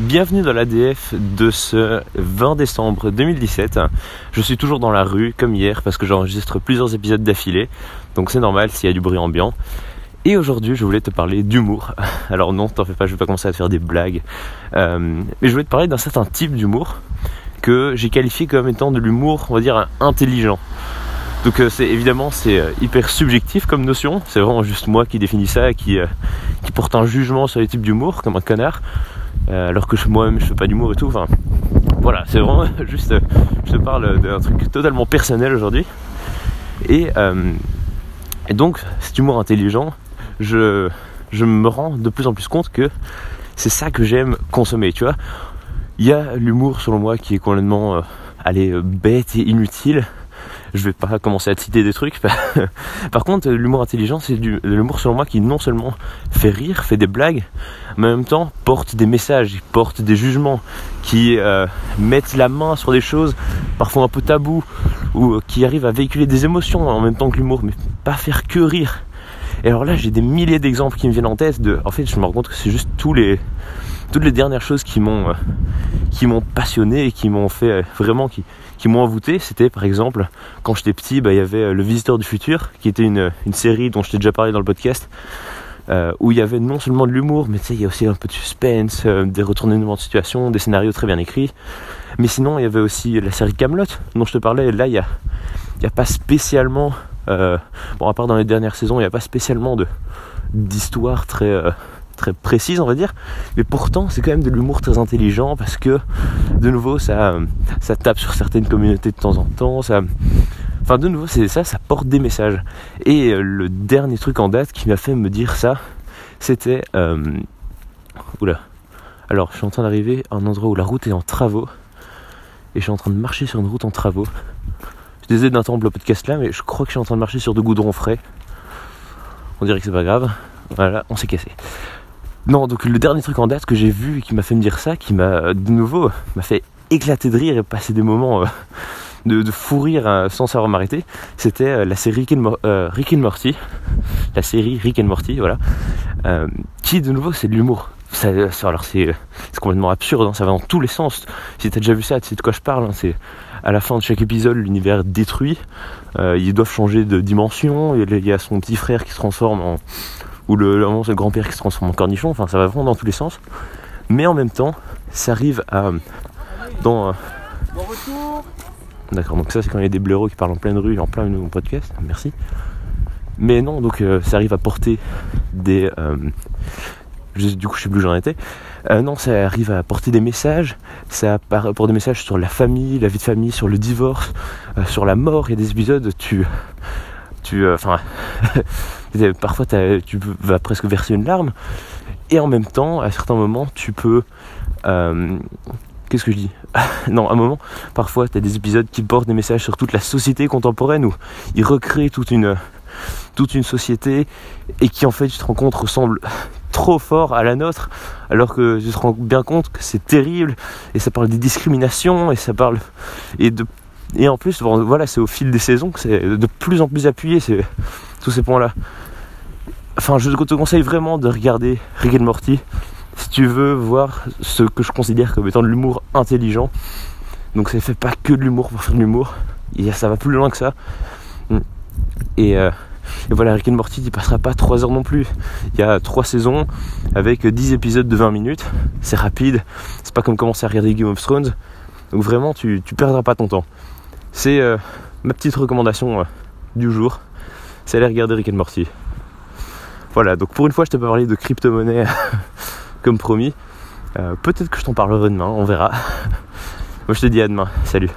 Bienvenue dans l'ADF de ce 20 décembre 2017. Je suis toujours dans la rue comme hier parce que j'enregistre plusieurs épisodes d'affilée, donc c'est normal s'il y a du bruit ambiant. Et aujourd'hui, je voulais te parler d'humour. Alors non, t'en fais pas, je vais pas commencer à te faire des blagues. Euh, mais je voulais te parler d'un certain type d'humour que j'ai qualifié comme étant de l'humour, on va dire, intelligent. Donc euh, c'est évidemment c'est euh, hyper subjectif comme notion, c'est vraiment juste moi qui définis ça, qui, qui porte un jugement sur les types d'humour comme un connard. Euh, alors que moi-même je fais pas d'humour et tout. Enfin, voilà, c'est vraiment juste, je te parle d'un truc totalement personnel aujourd'hui. Et, euh, donc, cet humour intelligent, je, me rends de plus en plus compte que c'est ça que j'aime consommer, tu vois. Il y a l'humour selon moi qui est complètement euh, bête et inutile je vais pas commencer à te citer des trucs. Par contre, l'humour intelligent, c'est de l'humour selon moi qui non seulement fait rire, fait des blagues, mais en même temps porte des messages, porte des jugements, qui euh, mettent la main sur des choses parfois un peu tabous, ou euh, qui arrivent à véhiculer des émotions en même temps que l'humour, mais pas faire que rire. Et alors là, j'ai des milliers d'exemples qui me viennent en tête. En fait, je me rends compte que c'est juste tous les, toutes les dernières choses qui m'ont, euh, qui m'ont passionné et qui m'ont fait vraiment, qui, qui m'ont envoûté, c'était par exemple quand j'étais petit, bah, il y avait euh, Le Visiteur du Futur, qui était une, série dont je t'ai déjà parlé dans le podcast, euh, où il y avait non seulement de l'humour, mais tu sais, il y a aussi un peu de suspense, euh, des retournements de situation, des scénarios très bien écrits. Mais sinon, il y avait aussi la série Camelot dont je te parlais. Là, il n'y y a pas spécialement, bon, à part dans les dernières saisons, il n'y a pas spécialement d'histoire très très précise, on va dire. Mais pourtant, c'est quand même de l'humour très intelligent parce que, de nouveau, ça, ça tape sur certaines communautés de temps en temps. Ça, enfin, de nouveau, c'est ça, ça porte des messages. Et euh, le dernier truc en date qui m'a fait me dire ça, c'était. Euh, oula. Alors, je suis en train d'arriver à un endroit où la route est en travaux. Et je suis en train de marcher sur une route en travaux. Désolé d'interrompre le podcast là, mais je crois que je suis en train de marcher sur de goudron frais. On dirait que c'est pas grave. Voilà, on s'est cassé. Non, donc le dernier truc en date que j'ai vu et qui m'a fait me dire ça, qui m'a de nouveau m'a fait éclater de rire et passer des moments euh, de, fou rire euh, sans savoir m'arrêter, c'était euh, la série Rick and, Morty, la série Rick and Morty, voilà, qui de nouveau c'est de l'humour. alors c'est complètement absurde, hein, ça va dans tous les sens. Si t'as déjà vu ça, tu sais de quoi je parle. Hein, c'est à la fin de chaque épisode, l'univers détruit. ils doivent changer de dimension. Il y a son petit frère qui se transforme en ou le, le grand-père qui se transforme en cornichon, enfin ça va vraiment dans tous les sens. Mais en même temps, ça arrive à. Dans. Bon retour D'accord, donc ça c'est quand il y a des blaireaux qui parlent en pleine rue, en plein mon podcast, merci. Mais non, donc euh, ça arrive à porter des. Euh, du coup, je sais plus où j'en étais. Euh, non, ça arrive à porter des messages. Ça apporte des messages sur la famille, la vie de famille, sur le divorce, sur la mort. Il y a des épisodes, tu. Tu. Enfin. Parfois, tu vas presque verser une larme. Et en même temps, à certains moments, tu peux... Qu'est-ce que je dis Non, à un moment, parfois, tu as des épisodes qui portent des messages sur toute la société contemporaine où ils recréent toute une, toute une société et qui, en fait, tu te rends compte, ressemble trop fort à la nôtre, alors que tu te rends bien compte que c'est terrible et ça parle des discriminations et ça parle et de et en plus voilà c'est au fil des saisons que c'est de plus en plus appuyé tous ces points-là. Enfin, je te conseille vraiment de regarder Rick Morty si tu veux voir ce que je considère comme étant de l'humour intelligent. Donc, ça fait pas que de l'humour pour faire de l'humour. Ça va plus loin que ça. Et, euh, et, voilà, Rick and Morty, il passera pas 3 heures non plus. Il y a 3 saisons avec 10 épisodes de 20 minutes. C'est rapide. C'est pas comme commencer à regarder Game of Thrones. Donc, vraiment, tu, tu perdras pas ton temps. C'est euh, ma petite recommandation euh, du jour c'est aller regarder Rick and Morty. Voilà, donc pour une fois, je t'ai pas parlé de crypto-monnaie comme promis. Euh, peut-être que je t'en parlerai demain, on verra. Moi, je te dis à demain. Salut.